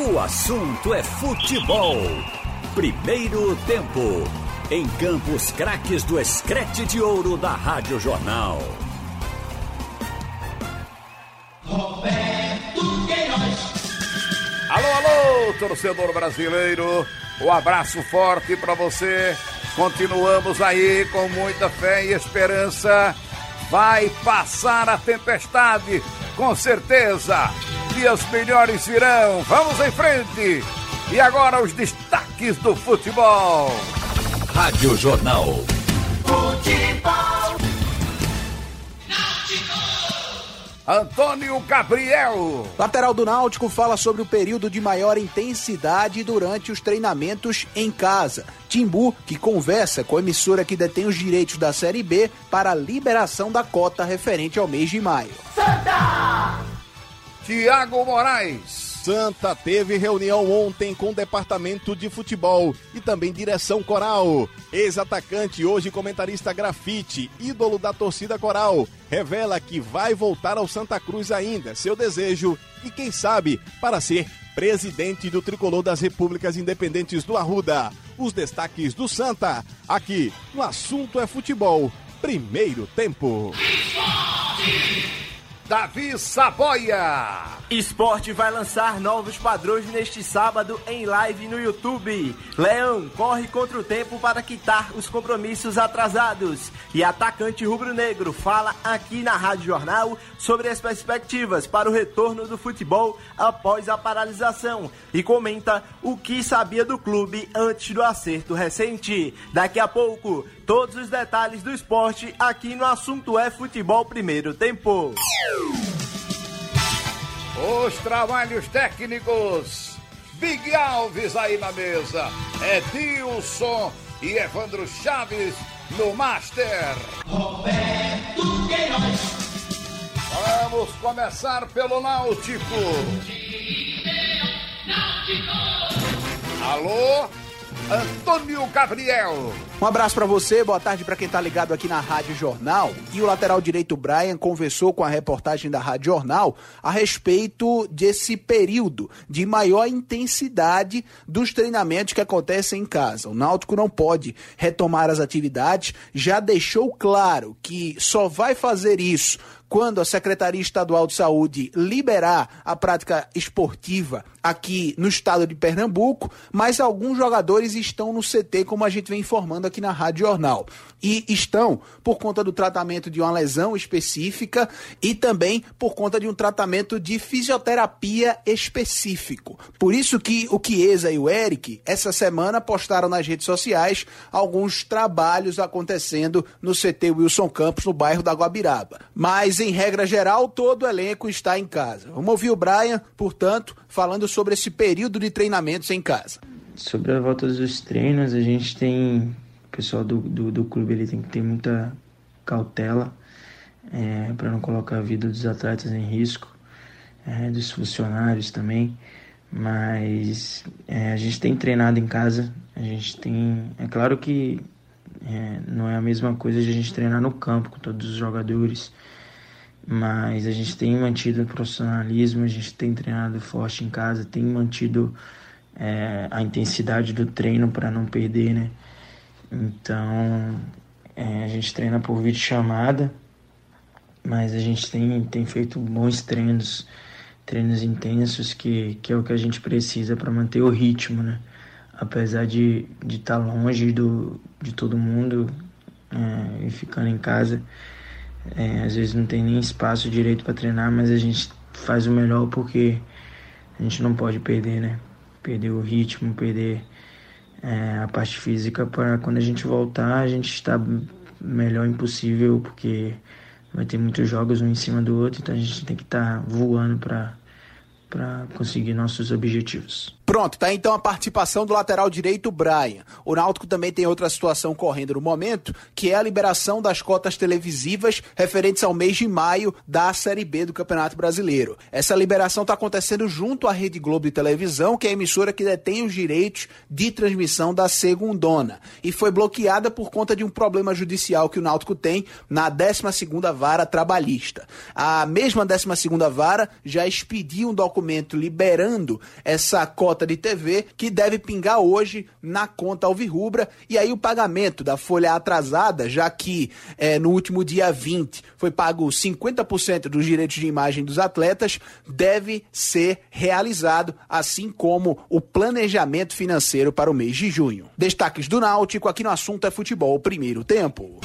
O assunto é futebol. Primeiro tempo. Em Campos Craques do Escrete de Ouro da Rádio Jornal. Roberto Queiroz. Alô, alô, torcedor brasileiro. Um abraço forte para você. Continuamos aí com muita fé e esperança. Vai passar a tempestade, com certeza. Dias melhores virão. Vamos em frente. E agora os destaques do futebol. Rádio Jornal. Futebol. Antônio Gabriel. Lateral do Náutico fala sobre o período de maior intensidade durante os treinamentos em casa. Timbu, que conversa com a emissora que detém os direitos da Série B para a liberação da cota referente ao mês de maio. Santa! Tiago Moraes. Santa teve reunião ontem com o departamento de futebol e também direção coral. Ex-atacante, hoje comentarista grafite, ídolo da torcida coral, revela que vai voltar ao Santa Cruz ainda, seu desejo e quem sabe para ser presidente do tricolor das Repúblicas Independentes do Arruda. Os destaques do Santa, aqui no Assunto é Futebol. Primeiro tempo. Davi Saboia. Esporte vai lançar novos padrões neste sábado em live no YouTube. Leão corre contra o tempo para quitar os compromissos atrasados. E atacante rubro-negro fala aqui na Rádio Jornal sobre as perspectivas para o retorno do futebol após a paralisação e comenta o que sabia do clube antes do acerto recente. Daqui a pouco, todos os detalhes do esporte aqui no assunto é futebol primeiro tempo. Os trabalhos técnicos. Big Alves aí na mesa. Edilson e Evandro Chaves no Master. Roberto Queiroz. Vamos começar pelo Náutico. Alô? Antônio Gabriel. Um abraço para você, boa tarde para quem tá ligado aqui na Rádio Jornal. E o lateral direito Brian conversou com a reportagem da Rádio Jornal a respeito desse período de maior intensidade dos treinamentos que acontecem em casa. O Náutico não pode retomar as atividades, já deixou claro que só vai fazer isso quando a Secretaria Estadual de Saúde liberar a prática esportiva aqui no estado de Pernambuco, mas alguns jogadores estão no CT, como a gente vem informando aqui na Rádio Jornal. E estão por conta do tratamento de uma lesão específica e também por conta de um tratamento de fisioterapia específico. Por isso que o Chiesa e o Eric, essa semana, postaram nas redes sociais alguns trabalhos acontecendo no CT Wilson Campos, no bairro da Guabiraba. Mas, em regra geral, todo o elenco está em casa. Vamos ouvir o Brian, portanto, falando sobre esse período de treinamentos em casa. Sobre a volta dos treinos, a gente tem. O pessoal do, do, do clube ele tem que ter muita cautela é, para não colocar a vida dos atletas em risco, é, dos funcionários também. Mas é, a gente tem treinado em casa, a gente tem. É claro que é, não é a mesma coisa de a gente treinar no campo com todos os jogadores, mas a gente tem mantido o profissionalismo, a gente tem treinado forte em casa, tem mantido é, a intensidade do treino para não perder, né? Então é, a gente treina por vídeo chamada, mas a gente tem, tem feito bons treinos, treinos intensos que, que é o que a gente precisa para manter o ritmo, né? Apesar de estar de tá longe do, de todo mundo é, e ficando em casa, é, às vezes não tem nem espaço direito para treinar, mas a gente faz o melhor porque a gente não pode perder, né? Perder o ritmo, perder é, a parte física para quando a gente voltar a gente está melhor impossível porque vai ter muitos jogos um em cima do outro, então a gente tem que estar tá voando para para conseguir nossos objetivos. Pronto, tá então a participação do lateral direito Brian. O Náutico também tem outra situação correndo no momento, que é a liberação das cotas televisivas referentes ao mês de maio da Série B do Campeonato Brasileiro. Essa liberação está acontecendo junto à Rede Globo de Televisão, que é a emissora que detém os direitos de transmissão da segundona, e foi bloqueada por conta de um problema judicial que o Náutico tem na 12ª Vara Trabalhista. A mesma 12ª Vara já expediu um documento liberando essa cota de TV que deve pingar hoje na conta Alvirrubra. E aí o pagamento da folha atrasada, já que é, no último dia 20 foi pago 50% dos direitos de imagem dos atletas, deve ser realizado, assim como o planejamento financeiro para o mês de junho. Destaques do Náutico aqui no assunto é futebol primeiro tempo.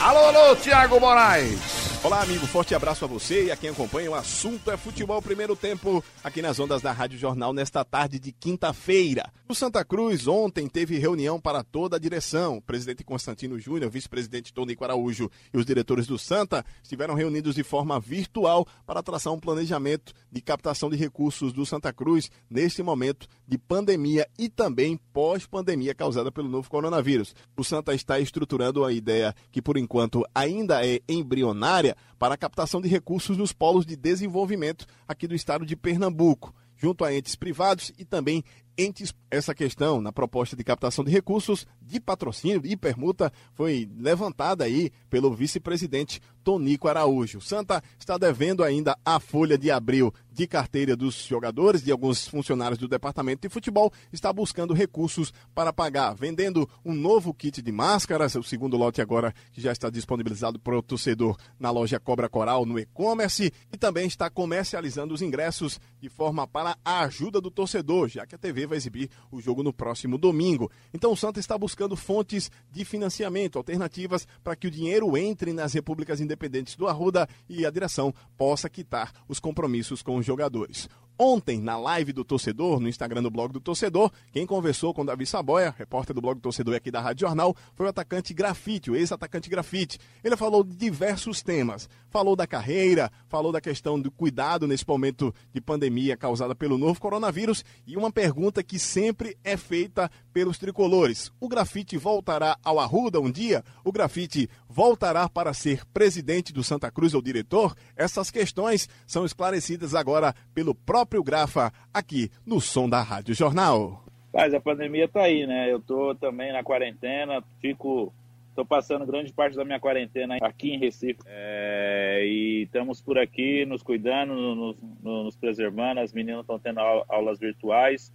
Alô, alô, Thiago Moraes. Olá, amigo. Forte abraço a você e a quem acompanha. O assunto é futebol primeiro tempo aqui nas ondas da Rádio Jornal nesta tarde de quinta-feira. O Santa Cruz ontem teve reunião para toda a direção. O presidente Constantino Júnior, vice-presidente Tonico Araújo e os diretores do Santa estiveram reunidos de forma virtual para traçar um planejamento de captação de recursos do Santa Cruz neste momento de pandemia e também pós-pandemia causada pelo novo coronavírus. O Santa está estruturando a ideia que por enquanto ainda é embrionária para a captação de recursos nos polos de desenvolvimento aqui do estado de Pernambuco, junto a entes privados e também entes. Essa questão na proposta de captação de recursos de patrocínio e permuta foi levantada aí pelo vice-presidente Tonico Araújo. Santa está devendo ainda a folha de abril de carteira dos jogadores, de alguns funcionários do departamento de futebol, está buscando recursos para pagar, vendendo um novo kit de máscaras, o segundo lote agora que já está disponibilizado para o torcedor na loja Cobra Coral no e-commerce e também está comercializando os ingressos de forma para a ajuda do torcedor, já que a TV vai exibir o jogo no próximo domingo. Então o Santa está buscando fontes de financiamento, alternativas para que o dinheiro entre nas repúblicas independentes do Arruda e a direção possa quitar os compromissos com os jogadores. Ontem, na live do torcedor, no Instagram do blog do torcedor, quem conversou com Davi Saboia, repórter do blog do torcedor aqui da Rádio Jornal, foi o atacante Grafite, o ex-atacante Grafite. Ele falou de diversos temas. Falou da carreira, falou da questão do cuidado nesse momento de pandemia causada pelo novo coronavírus e uma pergunta que sempre é feita pelos tricolores. O Grafite voltará ao Arruda um dia? O Grafite voltará para ser presidente do Santa Cruz ou diretor? Essas questões são esclarecidas agora pelo próprio Grafa aqui no Som da Rádio Jornal. Mas a pandemia tá aí, né? Eu tô também na quarentena, fico Estou passando grande parte da minha quarentena aqui em Recife é, e estamos por aqui nos cuidando, nos, nos preservando. As meninas estão tendo aulas virtuais.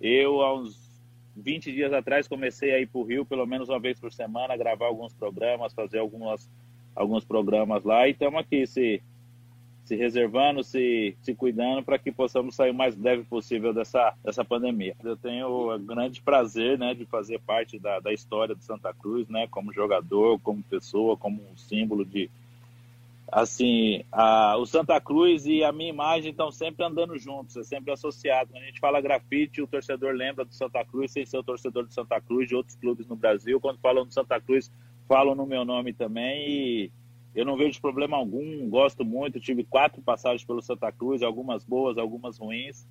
Eu, há uns 20 dias atrás comecei a ir para o Rio pelo menos uma vez por semana, gravar alguns programas, fazer algumas, alguns programas lá e estamos aqui se, se reservando, se, se cuidando para que possamos sair o mais breve possível dessa, dessa pandemia. Eu tenho o grande prazer né, de fazer parte da, da história de Santa Cruz, né, como jogador, como pessoa, como um símbolo de, assim, a, o Santa Cruz e a minha imagem estão sempre andando juntos, é sempre associado. Quando a gente fala grafite, o torcedor lembra do Santa Cruz, sem ser o torcedor do Santa Cruz, de outros clubes no Brasil. Quando falam do Santa Cruz, falam no meu nome também e eu não vejo problema algum, gosto muito. Tive quatro passagens pelo Santa Cruz, algumas boas, algumas ruins.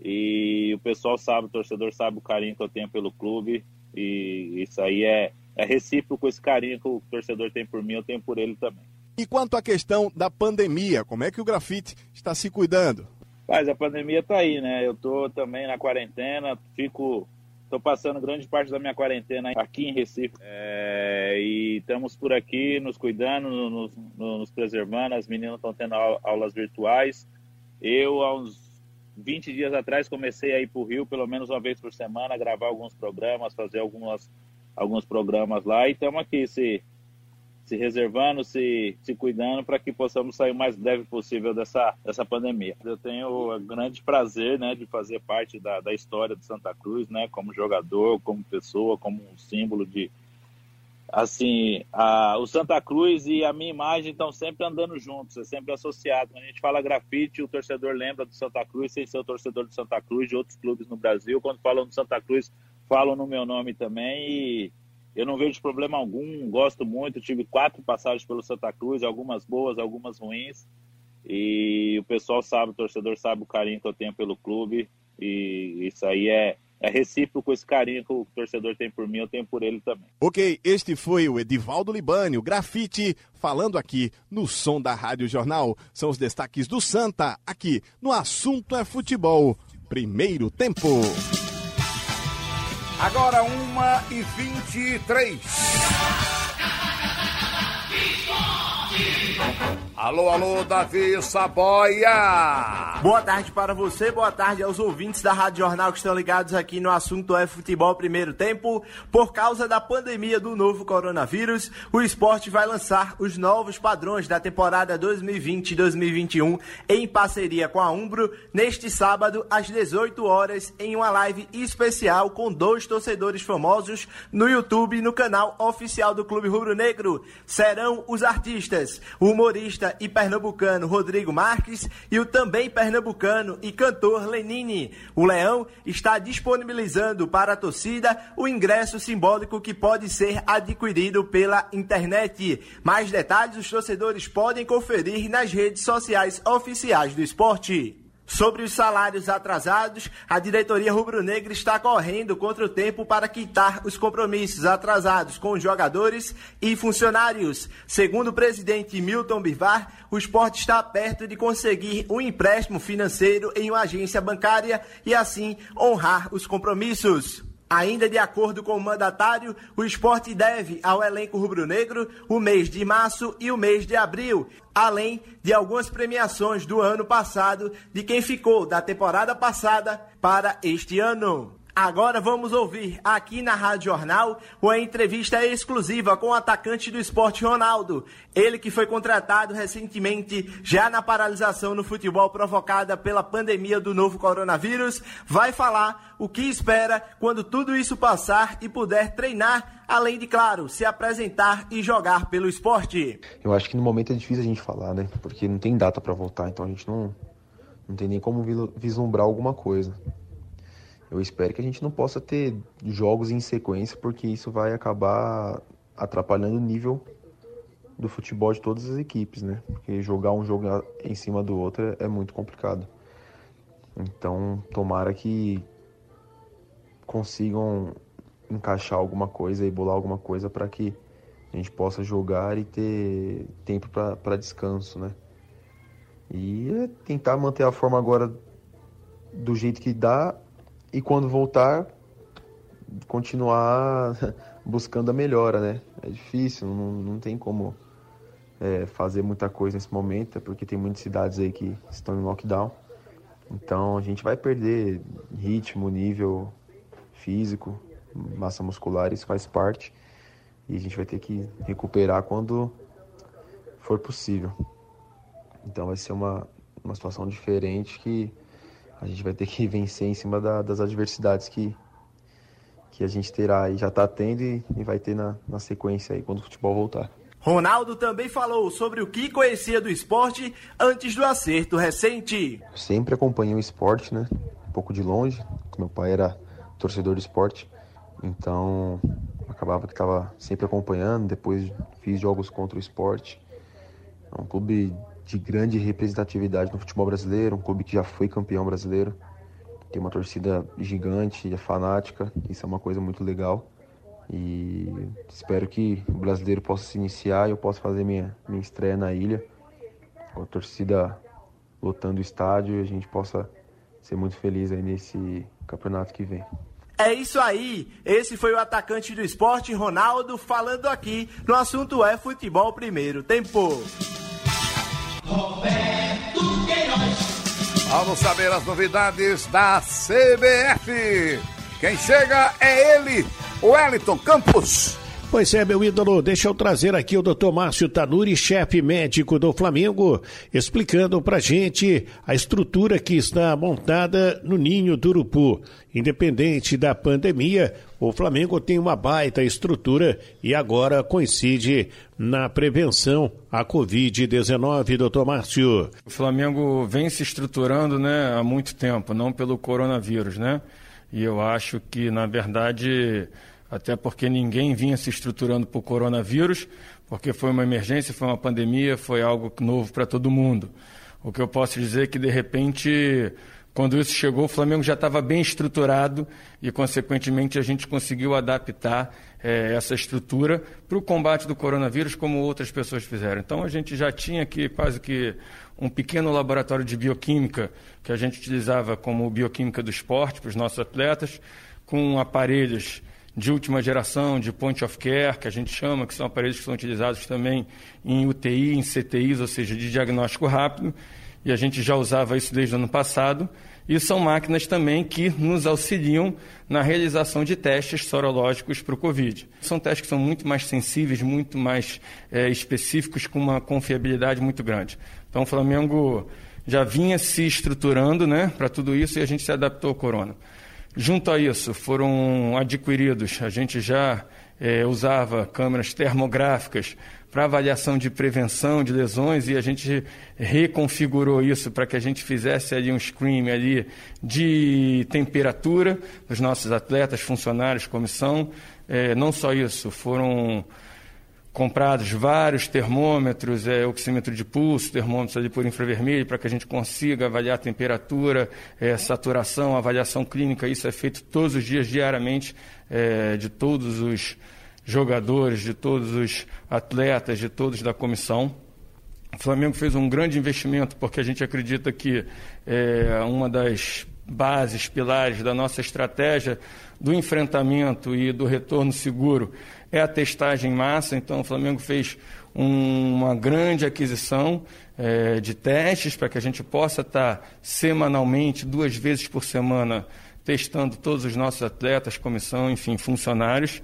E o pessoal sabe, o torcedor sabe o carinho que eu tenho pelo clube. E isso aí é, é recíproco esse carinho que o torcedor tem por mim, eu tenho por ele também. E quanto à questão da pandemia, como é que o grafite está se cuidando? Mas a pandemia está aí, né? Eu estou também na quarentena, fico Estou passando grande parte da minha quarentena aqui em Recife é, e estamos por aqui nos cuidando, nos, nos preservando. As meninas estão tendo aulas virtuais. Eu, há uns 20 dias atrás, comecei a ir para o Rio pelo menos uma vez por semana, gravar alguns programas, fazer algumas, alguns programas lá e estamos aqui se se reservando, se, se cuidando para que possamos sair o mais breve possível dessa, dessa pandemia. Eu tenho o grande prazer né, de fazer parte da, da história de Santa Cruz, né, como jogador, como pessoa, como um símbolo de. Assim, a, o Santa Cruz e a minha imagem estão sempre andando juntos, é sempre associado. Quando a gente fala grafite, o torcedor lembra do Santa Cruz, sem ser o torcedor do Santa Cruz, de outros clubes no Brasil. Quando falam do Santa Cruz, falam no meu nome também. E eu não vejo problema algum, gosto muito. Tive quatro passagens pelo Santa Cruz, algumas boas, algumas ruins. E o pessoal sabe, o torcedor sabe o carinho que eu tenho pelo clube. E isso aí é, é recíproco esse carinho que o torcedor tem por mim, eu tenho por ele também. Ok, este foi o Edivaldo Libani, o grafite, falando aqui no som da Rádio Jornal. São os destaques do Santa, aqui no Assunto é Futebol. Primeiro tempo. Agora uma e vinte e três. Alô, alô, Davi Saboia! Boa tarde para você, boa tarde aos ouvintes da Rádio Jornal que estão ligados aqui no assunto é futebol primeiro tempo. Por causa da pandemia do novo coronavírus, o esporte vai lançar os novos padrões da temporada 2020-2021 em parceria com a Umbro neste sábado às 18 horas em uma live especial com dois torcedores famosos no YouTube no canal oficial do Clube Rubro Negro. Serão os artistas, humorista e pernambucano Rodrigo Marques e o também pernambucano e cantor Lenine. O Leão está disponibilizando para a torcida o ingresso simbólico que pode ser adquirido pela internet. Mais detalhes os torcedores podem conferir nas redes sociais oficiais do esporte. Sobre os salários atrasados, a diretoria rubro-negra está correndo contra o tempo para quitar os compromissos atrasados com jogadores e funcionários. Segundo o presidente Milton Bivar, o esporte está perto de conseguir um empréstimo financeiro em uma agência bancária e assim honrar os compromissos. Ainda de acordo com o mandatário, o esporte deve ao elenco rubro-negro o mês de março e o mês de abril, além de algumas premiações do ano passado de quem ficou da temporada passada para este ano. Agora vamos ouvir aqui na Rádio Jornal uma entrevista exclusiva com o atacante do esporte Ronaldo. Ele que foi contratado recentemente, já na paralisação no futebol provocada pela pandemia do novo coronavírus, vai falar o que espera quando tudo isso passar e puder treinar, além de, claro, se apresentar e jogar pelo esporte. Eu acho que no momento é difícil a gente falar, né? Porque não tem data para voltar, então a gente não, não tem nem como vislumbrar alguma coisa. Eu espero que a gente não possa ter jogos em sequência, porque isso vai acabar atrapalhando o nível do futebol de todas as equipes, né? Porque jogar um jogo em cima do outro é muito complicado. Então, tomara que consigam encaixar alguma coisa e bolar alguma coisa para que a gente possa jogar e ter tempo para descanso, né? E é tentar manter a forma agora do jeito que dá e quando voltar, continuar buscando a melhora, né? É difícil, não, não tem como é, fazer muita coisa nesse momento, porque tem muitas cidades aí que estão em lockdown. Então a gente vai perder ritmo, nível físico, massa muscular, isso faz parte. E a gente vai ter que recuperar quando for possível. Então vai ser uma, uma situação diferente que a gente vai ter que vencer em cima da, das adversidades que, que a gente terá e já está tendo e, e, vai ter na, na sequência aí quando o futebol voltar. Ronaldo também falou sobre o que conhecia do esporte antes do acerto recente. Sempre acompanhei o esporte, né? Um pouco de longe. Meu pai era torcedor do esporte, então acabava que estava sempre acompanhando. Depois fiz jogos contra o esporte. É um clube de grande representatividade no futebol brasileiro, um clube que já foi campeão brasileiro, tem uma torcida gigante, é fanática, isso é uma coisa muito legal. E espero que o brasileiro possa se iniciar e eu possa fazer minha, minha estreia na ilha, com a torcida lotando o estádio e a gente possa ser muito feliz aí nesse campeonato que vem. É isso aí. Esse foi o atacante do esporte, Ronaldo, falando aqui no assunto é futebol primeiro tempo. Roberto Queiroz. Vamos saber as novidades da CBF. Quem chega é ele, Wellington Campos. Pois é, meu ídolo, deixa eu trazer aqui o Dr. Márcio Tanuri, chefe médico do Flamengo, explicando pra gente a estrutura que está montada no Ninho do Urupu. Independente da pandemia, o Flamengo tem uma baita estrutura e agora coincide na prevenção à Covid-19, doutor Márcio. O Flamengo vem se estruturando né, há muito tempo, não pelo coronavírus, né? E eu acho que, na verdade, até porque ninguém vinha se estruturando para o coronavírus, porque foi uma emergência, foi uma pandemia, foi algo novo para todo mundo. O que eu posso dizer é que, de repente, quando isso chegou, o Flamengo já estava bem estruturado e, consequentemente, a gente conseguiu adaptar é, essa estrutura para o combate do coronavírus, como outras pessoas fizeram. Então, a gente já tinha aqui quase que um pequeno laboratório de bioquímica que a gente utilizava como bioquímica do esporte para os nossos atletas, com aparelhos de última geração, de point of care, que a gente chama, que são aparelhos que são utilizados também em UTI, em CTIs, ou seja, de diagnóstico rápido, e a gente já usava isso desde o ano passado. E são máquinas também que nos auxiliam na realização de testes sorológicos para o Covid. São testes que são muito mais sensíveis, muito mais é, específicos, com uma confiabilidade muito grande. Então, o Flamengo já vinha se estruturando né, para tudo isso e a gente se adaptou ao corona. Junto a isso, foram adquiridos, a gente já é, usava câmeras termográficas para avaliação de prevenção de lesões e a gente reconfigurou isso para que a gente fizesse ali um screen ali de temperatura dos nossos atletas, funcionários, comissão. É, não só isso, foram comprados vários termômetros, é, oxímetro de pulso, termômetros ali por infravermelho, para que a gente consiga avaliar a temperatura, é, saturação, avaliação clínica. Isso é feito todos os dias, diariamente, é, de todos os jogadores, de todos os atletas, de todos da comissão. O Flamengo fez um grande investimento porque a gente acredita que é uma das bases, pilares da nossa estratégia do enfrentamento e do retorno seguro é a testagem em massa. Então, o Flamengo fez um, uma grande aquisição é, de testes para que a gente possa estar semanalmente, duas vezes por semana, testando todos os nossos atletas, comissão, enfim, funcionários.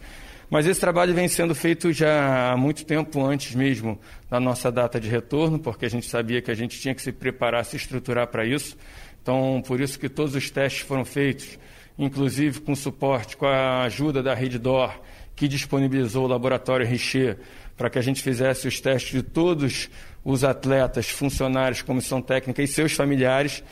Mas esse trabalho vem sendo feito já há muito tempo antes mesmo da nossa data de retorno, porque a gente sabia que a gente tinha que se preparar, se estruturar para isso. Então, por isso que todos os testes foram feitos, inclusive com suporte, com a ajuda da Reddor, que disponibilizou o laboratório Richer para que a gente fizesse os testes de todos os atletas, funcionários, comissão técnica e seus familiares.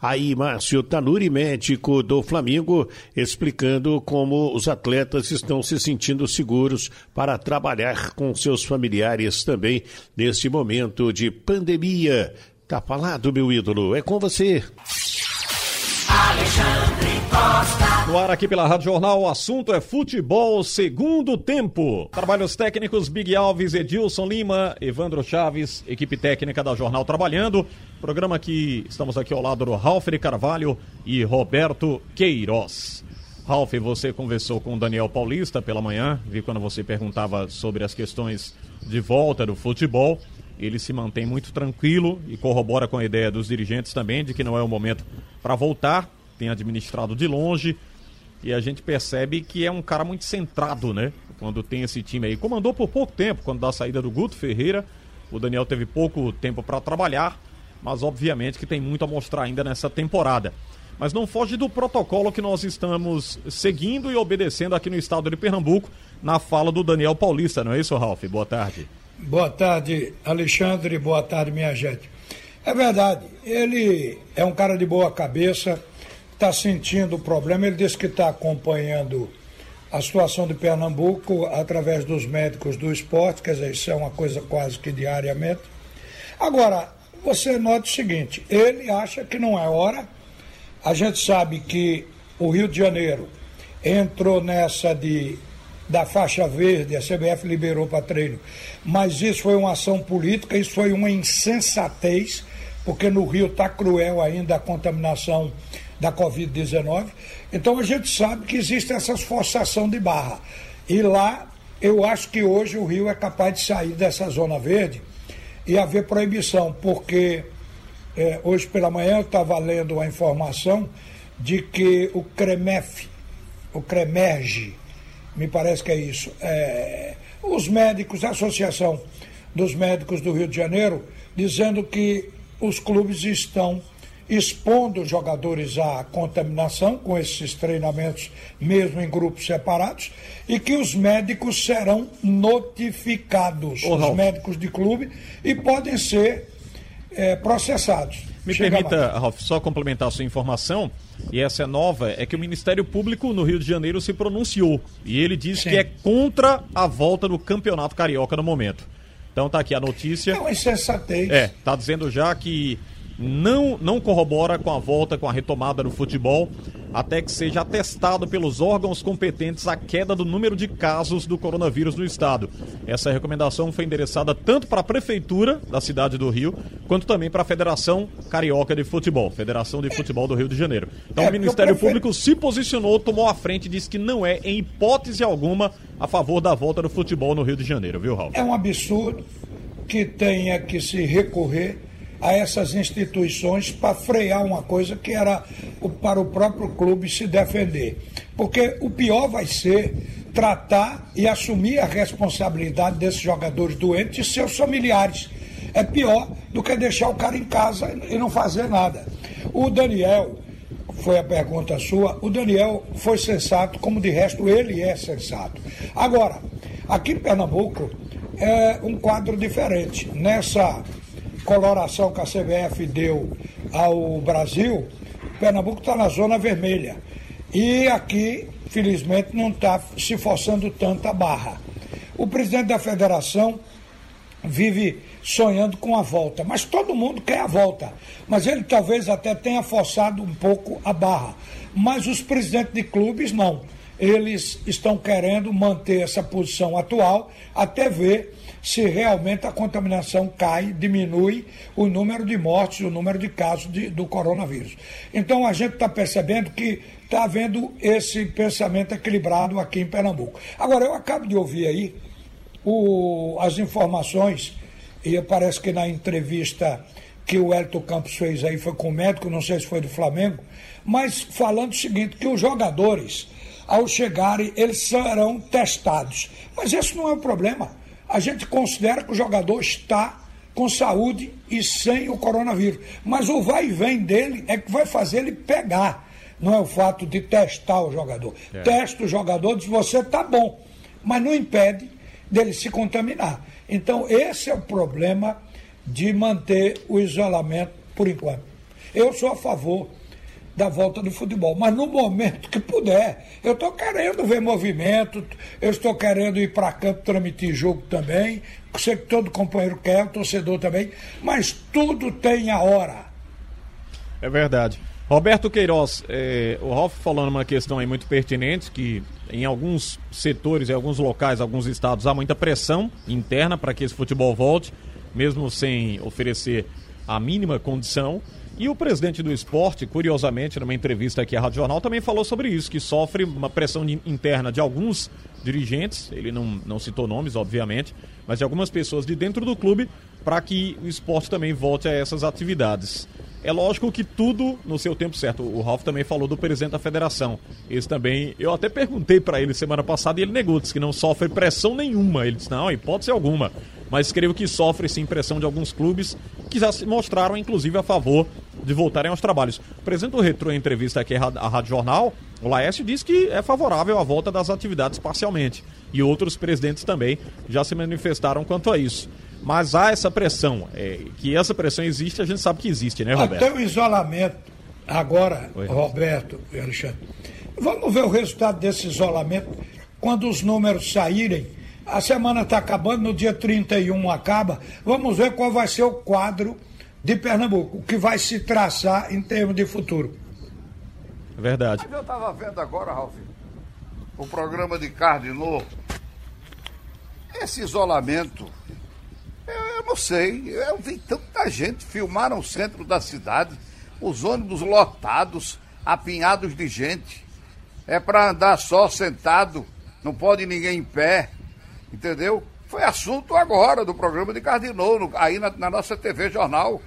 Aí, Márcio Tanuri, médico do Flamengo, explicando como os atletas estão se sentindo seguros para trabalhar com seus familiares também neste momento de pandemia. Tá falado, meu ídolo, é com você. Alexandre Costa. No ar aqui pela Rádio Jornal, o assunto é futebol segundo tempo. Trabalhos técnicos Big Alves, Edilson Lima, Evandro Chaves, equipe técnica da Jornal trabalhando. Programa que estamos aqui ao lado do Ralf de Carvalho e Roberto Queiroz. Ralf, você conversou com o Daniel Paulista pela manhã, vi quando você perguntava sobre as questões de volta do futebol. Ele se mantém muito tranquilo e corrobora com a ideia dos dirigentes também de que não é o momento para voltar. Tem administrado de longe e a gente percebe que é um cara muito centrado, né? Quando tem esse time aí. Comandou por pouco tempo, quando dá a saída do Guto Ferreira. O Daniel teve pouco tempo para trabalhar, mas obviamente que tem muito a mostrar ainda nessa temporada. Mas não foge do protocolo que nós estamos seguindo e obedecendo aqui no estado de Pernambuco, na fala do Daniel Paulista, não é isso, Ralf? Boa tarde. Boa tarde, Alexandre. Boa tarde, minha gente. É verdade, ele é um cara de boa cabeça, está sentindo o problema. Ele disse que está acompanhando a situação de Pernambuco através dos médicos do esporte, quer dizer, isso é uma coisa quase que diariamente. Agora, você nota o seguinte: ele acha que não é hora. A gente sabe que o Rio de Janeiro entrou nessa de da faixa verde, a CBF liberou para treino. Mas isso foi uma ação política, isso foi uma insensatez, porque no Rio está cruel ainda a contaminação da Covid-19. Então a gente sabe que existe essa forçação de barra. E lá, eu acho que hoje o Rio é capaz de sair dessa zona verde e haver proibição, porque é, hoje pela manhã eu estava lendo a informação de que o CREMEF, o CREMERGE, me parece que é isso. É, os médicos, a Associação dos Médicos do Rio de Janeiro, dizendo que os clubes estão expondo os jogadores à contaminação com esses treinamentos, mesmo em grupos separados, e que os médicos serão notificados, os médicos de clube, e podem ser é, processados. Me Chega permita, Ralf, só complementar a sua informação e essa é nova, é que o Ministério Público no Rio de Janeiro se pronunciou e ele diz Sim. que é contra a volta do Campeonato Carioca no momento. Então tá aqui a notícia. É uma insensatez. É, tá dizendo já que não, não corrobora com a volta, com a retomada do futebol, até que seja atestado pelos órgãos competentes a queda do número de casos do coronavírus no estado. Essa recomendação foi endereçada tanto para a Prefeitura da cidade do Rio, quanto também para a Federação Carioca de Futebol, Federação de Futebol do Rio de Janeiro. Então É, o Ministério Público se posicionou, tomou a frente e disse que não é, em hipótese alguma, a favor da volta do futebol no Rio de Janeiro, viu, Ralf? É um absurdo que tenha que se recorrer a essas instituições para frear uma coisa que era para o próprio clube se defender. Porque o pior vai ser tratar e assumir a responsabilidade desses jogadores doentes e seus familiares. É pior do que deixar o cara em casa e não fazer nada. O Daniel, foi a pergunta sua, o Daniel foi sensato, como de resto ele é sensato. Agora, aqui em Pernambuco é um quadro diferente. Nessa coloração que a CBF deu ao Brasil, Pernambuco está na zona vermelha. E aqui, felizmente, não está se forçando tanta barra. O presidente da federação vive sonhando com a volta, mas todo mundo quer a volta. Mas ele talvez até tenha forçado um pouco a barra. Mas os presidentes de clubes não. Eles estão querendo manter essa posição atual até ver se realmente a contaminação cai, diminui o número de mortes, o número de casos de- do coronavírus. Então a gente está percebendo que está havendo esse pensamento equilibrado aqui em Pernambuco. Agora, eu acabo de ouvir aí o- as informações, e parece que na entrevista que o Elton Campos fez aí foi com o médico, não sei se foi do Flamengo, mas falando o seguinte, que os jogadores, ao chegarem, eles serão testados. Mas esse não é o problema. A gente considera que o jogador está com saúde e sem o coronavírus. Mas o vai e vem dele é que vai fazer ele pegar. Não é o fato de testar o jogador. É. Testa o jogador, diz você está bom, mas não impede dele se contaminar. Então, esse é o problema de manter o isolamento por enquanto. Eu sou a favor da volta do futebol, mas no momento que puder, eu estou querendo ver movimento, eu estou querendo ir para campo transmitir jogo também, sei que todo companheiro quer, o torcedor também, mas tudo tem a hora. É verdade. Roberto Queiroz, é, o Ralf falando uma questão aí muito pertinente, que em alguns setores, em alguns locais, alguns estados, há muita pressão interna para que esse futebol volte, mesmo sem oferecer a mínima condição. E o presidente do esporte, curiosamente, numa entrevista aqui à Rádio Jornal, também falou sobre isso, que sofre uma pressão interna de alguns dirigentes, ele não, não citou nomes, obviamente, mas de algumas pessoas de dentro do clube, para que o esporte também volte a essas atividades. É lógico que tudo no seu tempo certo. O Ralf também falou do presidente da federação. Esse também, eu até perguntei para ele semana passada e ele negou, disse que não sofre pressão nenhuma. Ele disse, não, hipótese alguma. Mas creio que sofre sim pressão de alguns clubes que já se mostraram, inclusive, a favor de voltarem aos trabalhos. O presidente do Retro, em entrevista aqui à Rádio Jornal, o Laércio disse que é favorável à volta das atividades parcialmente. E outros presidentes também já se manifestaram quanto a isso. Mas há essa pressão. é, que essa pressão existe, a gente sabe que existe, né, Roberto? Até o isolamento, agora, Oi. Roberto e Alexandre, vamos ver o resultado desse isolamento quando os números saírem. A semana está acabando, no dia 31 acaba. Vamos ver qual vai ser o quadro de Pernambuco, o que vai se traçar em termos de futuro. É verdade. Mas eu estava vendo agora, Ralf, o programa de Cardinô. Esse isolamento, eu, eu não sei. Eu vi tanta gente, filmaram o centro da cidade, os ônibus lotados, apinhados de gente. É para andar só sentado, não pode ninguém em pé, entendeu? Foi assunto agora do programa de Cardinô, no- aí na, na nossa TV Jornal.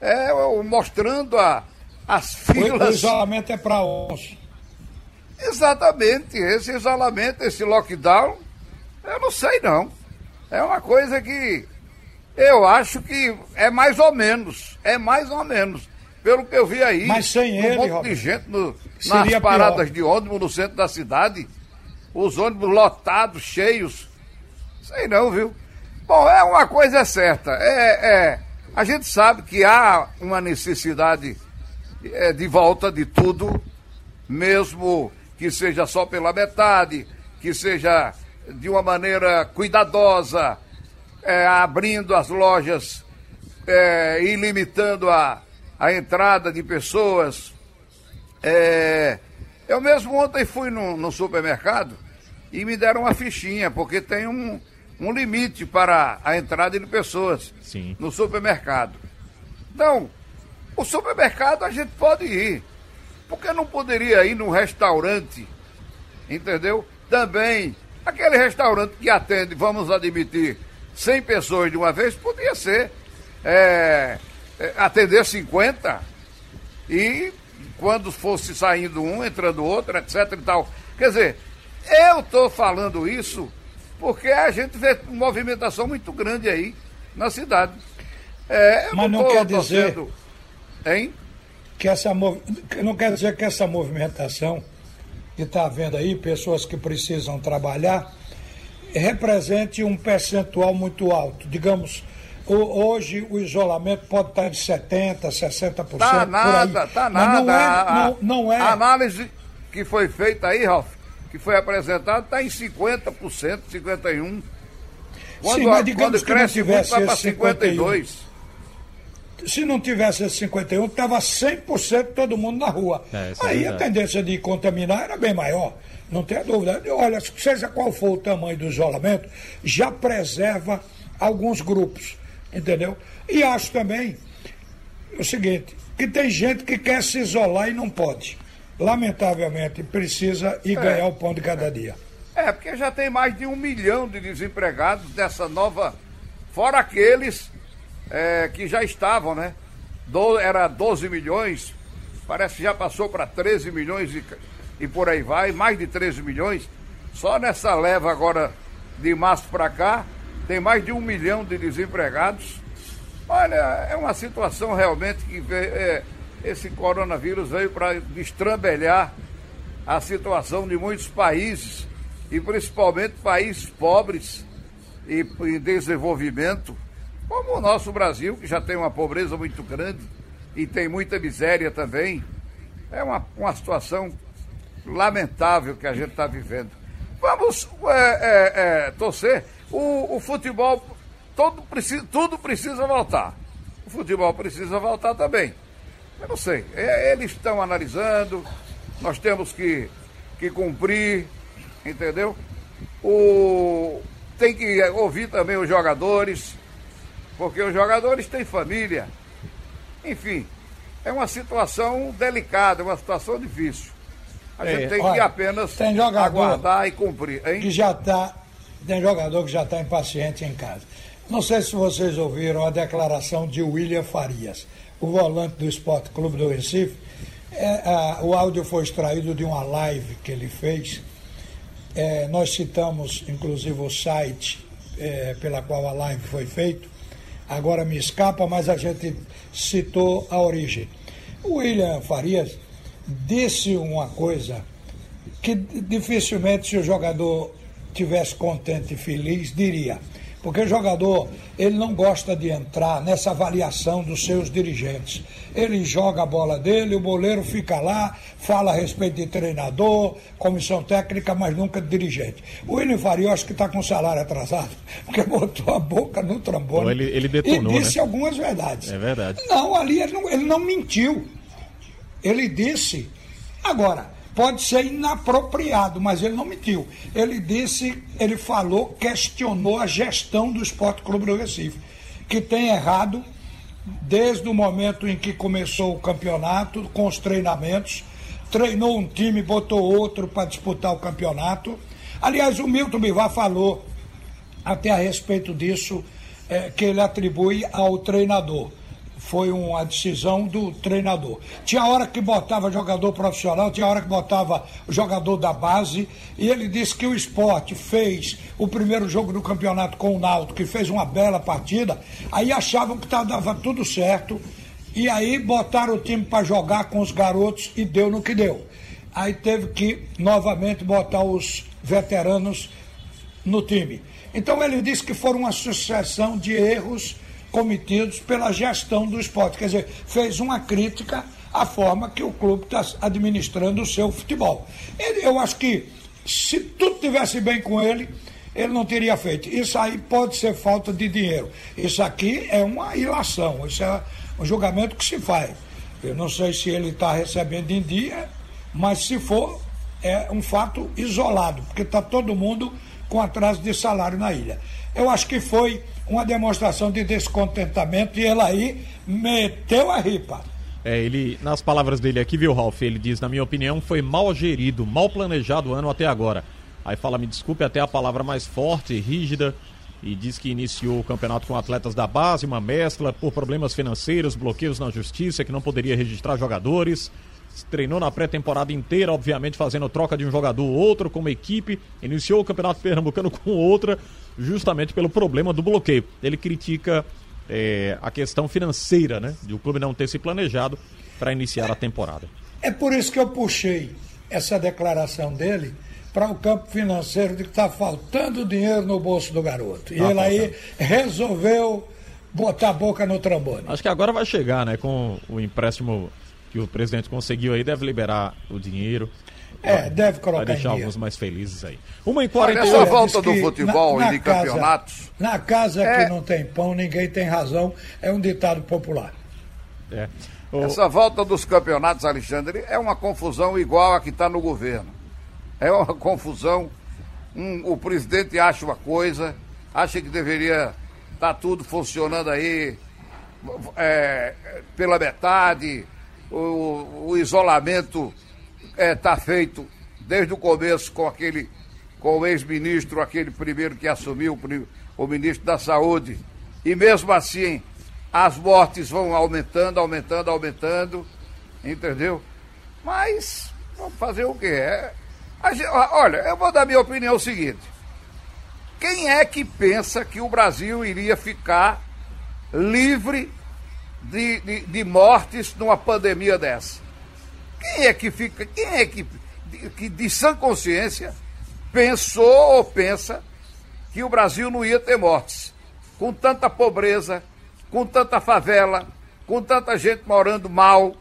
É, mostrando a, as O, o filas. isolamento é para uns. Exatamente, esse isolamento, esse lockdown, eu não sei não. É uma coisa que eu acho que é mais ou menos, é mais ou menos. Pelo que eu vi aí, Mas sem um ele, monte Roberto, de gente no- nas pior. paradas de ônibus no centro da cidade, os ônibus lotados, cheios. Sei não, viu? Bom, é uma coisa certa. É, é, a gente sabe que há uma necessidade é, de volta de tudo, mesmo que seja só pela metade, que seja de uma maneira cuidadosa, é, abrindo as lojas é, ir limitando a, a entrada de pessoas. É, eu mesmo ontem fui no, no, supermercado e me deram uma fichinha, porque tem um, um limite para a entrada de pessoas Sim. no supermercado. Então, o supermercado a gente pode ir. Por que não poderia ir num restaurante? Entendeu? Também, aquele restaurante que atende, vamos admitir, 100 pessoas de uma vez, podia ser é, é, atender 50 e quando fosse saindo um, entrando outro, etc e tal. Quer dizer, eu estou falando isso porque a gente vê uma movimentação muito grande aí na cidade. É, Mas não, tô, quer dizer sendo, hein? que essa não quer dizer que essa movimentação que está havendo aí, pessoas que precisam trabalhar, represente um percentual muito alto. Digamos, hoje o isolamento pode estar de 70%, 60%. Tá nada, tá nada. Mas não é, não, não é. A análise que foi feita aí, Ralf, que foi apresentada, está em 50%, 51%. Quando, Sim, mas digamos quando cresce que não muito, tivesse vai para esse 52%. Se não tivesse esse 51, estava 100% todo mundo na rua. É, é Aí a verdade. tendência de contaminar era bem maior. Não tem dúvida. Olha, seja qual for o tamanho do isolamento, já preserva alguns grupos. Entendeu? E acho também o seguinte, que tem gente que quer se isolar e não pode. Lamentavelmente, precisa ir É. ganhar o pão de cada dia. É, porque já tem mais de um milhão de desempregados dessa nova. Fora aqueles é, que já estavam, né? Do, era 12 milhões, parece que já passou para 13 milhões e, e por aí vai, mais de 13 milhões. Só nessa leva agora de março para cá, tem mais de um milhão de desempregados. Olha, é uma situação realmente que é, esse coronavírus veio para destrambelhar a situação de muitos países, e principalmente países pobres e em desenvolvimento, como o nosso Brasil, que já tem uma pobreza muito grande e tem muita miséria também. É uma, uma situação lamentável que a gente está vivendo. Vamos é, é, é, torcer. O, o futebol, todo, tudo precisa voltar. O futebol precisa voltar também. Eu não sei. É, eles estão analisando, nós temos que, que cumprir, entendeu? O, tem que ouvir também os jogadores, porque os jogadores têm família. Enfim, é uma situação delicada, é uma situação difícil. A É, gente tem que olha, apenas tem aguardar e cumprir. Hein? que já está, tem jogador que já está impaciente em casa. Não sei se vocês ouviram a declaração de William Farias, o volante do Esporte Clube do Recife. É, a- o áudio foi extraído de uma live que ele fez. É, nós citamos, inclusive, o site é, pela qual a live foi feita. Agora me escapa, mas a gente citou a origem. O William Farias disse uma coisa que dificilmente se o jogador tivesse contente e feliz diria. Porque o jogador, ele não gosta de entrar nessa avaliação dos seus dirigentes. Ele joga a bola dele, o boleiro fica lá, fala a respeito de treinador, comissão técnica, mas nunca de dirigente. O William acho que está com o salário atrasado, porque botou a boca no trombone. Ou ele- ele detonou, E disse né? algumas verdades. É verdade. Não, ali ele não, ele não mentiu. Ele disse. Agora, pode ser inapropriado, mas ele não mentiu. Ele disse, ele falou, questionou a gestão do Esporte Clube do Recife, que tem errado desde o momento em que começou o campeonato, com os treinamentos, treinou um time, botou outro para disputar o campeonato. Aliás, o Milton Bivar falou até a respeito disso, eh, que ele atribui ao treinador. Foi uma decisão do treinador. Tinha hora que botava jogador profissional, tinha hora que botava jogador da base, e ele disse que o esporte fez o primeiro jogo do campeonato com o Náutico, que fez uma bela partida, aí achavam que estava tudo certo, e aí botaram o time para jogar com os garotos e deu no que deu. Aí teve que novamente botar os veteranos no time. Então ele disse que foram uma sucessão de erros cometidos pela gestão do esporte. Quer dizer, fez uma crítica à forma que o clube está administrando o seu futebol. Ele- eu acho que se tudo tivesse bem com ele, ele não teria feito. Isso aí pode ser falta de dinheiro. Isso aqui é uma ilação, isso é um julgamento que se faz. Eu não sei se ele está recebendo em dia, mas se for, é um fato isolado, porque está todo mundo com atraso de salário na ilha. Eu acho que foi uma demonstração de descontentamento e ele aí meteu a ripa. É, ele, nas palavras dele aqui, viu, Ralf? Ele diz, na minha opinião, foi mal gerido, mal planejado o ano até agora. Aí fala, me desculpe, até a palavra mais forte, rígida, e diz que iniciou o campeonato com atletas da base, uma mescla por problemas financeiros, bloqueios na justiça, que não poderia registrar jogadores. Treinou na pré-temporada inteira, obviamente fazendo troca de um jogador ou outro como equipe. Iniciou o campeonato pernambucano com outra, justamente pelo problema do bloqueio. Ele critica é, a questão financeira, né? De o clube não ter se planejado para iniciar a temporada. É por isso que eu puxei essa declaração dele para o campo financeiro de que está faltando dinheiro no bolso do garoto. E ah, ele aí resolveu botar a boca no trombone. Acho que agora vai chegar, né? Com o empréstimo que o presidente conseguiu aí, deve liberar o dinheiro. É, vai, deve colocar. Vai deixar alguns mais felizes aí. Uma em 48. Essa volta do futebol na, na e de casa, campeonatos. Na casa é... que não tem pão, ninguém tem razão. É um ditado popular. É. O... Essa volta dos campeonatos, Alexandre, é uma confusão igual a que está no governo. É uma confusão. Um, o presidente acha uma coisa, acha que deveria estar tá tudo funcionando aí é, pela metade, o, o isolamento está é, tá feito desde o começo com aquele, com o ex-ministro, aquele primeiro que assumiu, o ministro da Saúde. E mesmo assim, as mortes vão aumentando, aumentando, aumentando, entendeu? Mas, vamos fazer o quê? É, Gente, olha, eu vou dar minha opinião o seguinte. Quem é que pensa que o Brasil iria ficar livre de, de, de mortes numa pandemia dessa? Quem é que fica, quem é que de, que de sã consciência pensou ou pensa que o Brasil não ia ter mortes? Com tanta pobreza, com tanta favela, com tanta gente morando mal,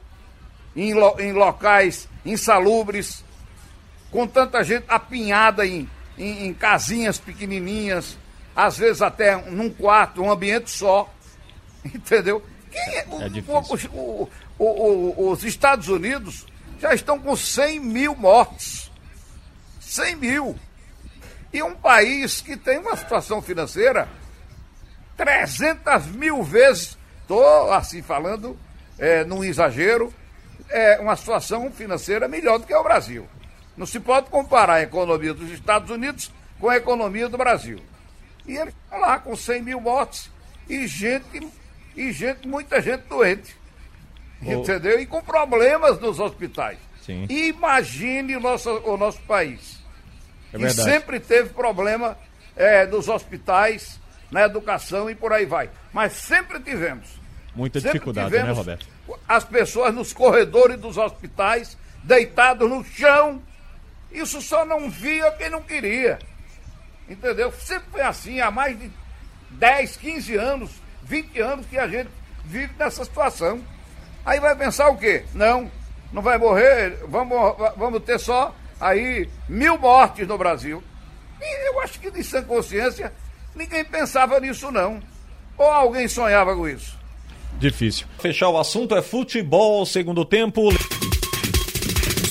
em, lo, em locais insalubres, com tanta gente apinhada em, em, em casinhas pequenininhas, às vezes até num quarto, um ambiente só, entendeu? É, é o, o, o, os Estados Unidos já estão com 100 mil mortes. 100 mil. E um país que tem uma situação financeira 300 mil vezes, estou assim falando, é, num exagero, é uma situação financeira melhor do que o Brasil. Não se pode comparar a economia dos Estados Unidos com a economia do Brasil. E eles estão lá com 100 mil mortes e gente, e gente, muita gente doente. Oh. Entendeu? E com problemas nos hospitais. Sim. Imagine o nosso, o nosso país. É que sempre teve problema é, nos hospitais, na educação e por aí vai. Mas sempre tivemos. Muita sempre dificuldade, né, Roberto? As pessoas nos corredores dos hospitais, deitados no chão, isso só não via quem não queria. Entendeu? Sempre foi assim, há mais de 10, 15 anos, 20 anos que a gente vive nessa situação. Aí vai pensar o quê? Não, não vai morrer, vamos, vamos ter só aí mil mortes no Brasil. E eu acho que de sã consciência ninguém pensava nisso não. Ou alguém sonhava com isso? Difícil. Fechar o assunto é futebol, segundo tempo.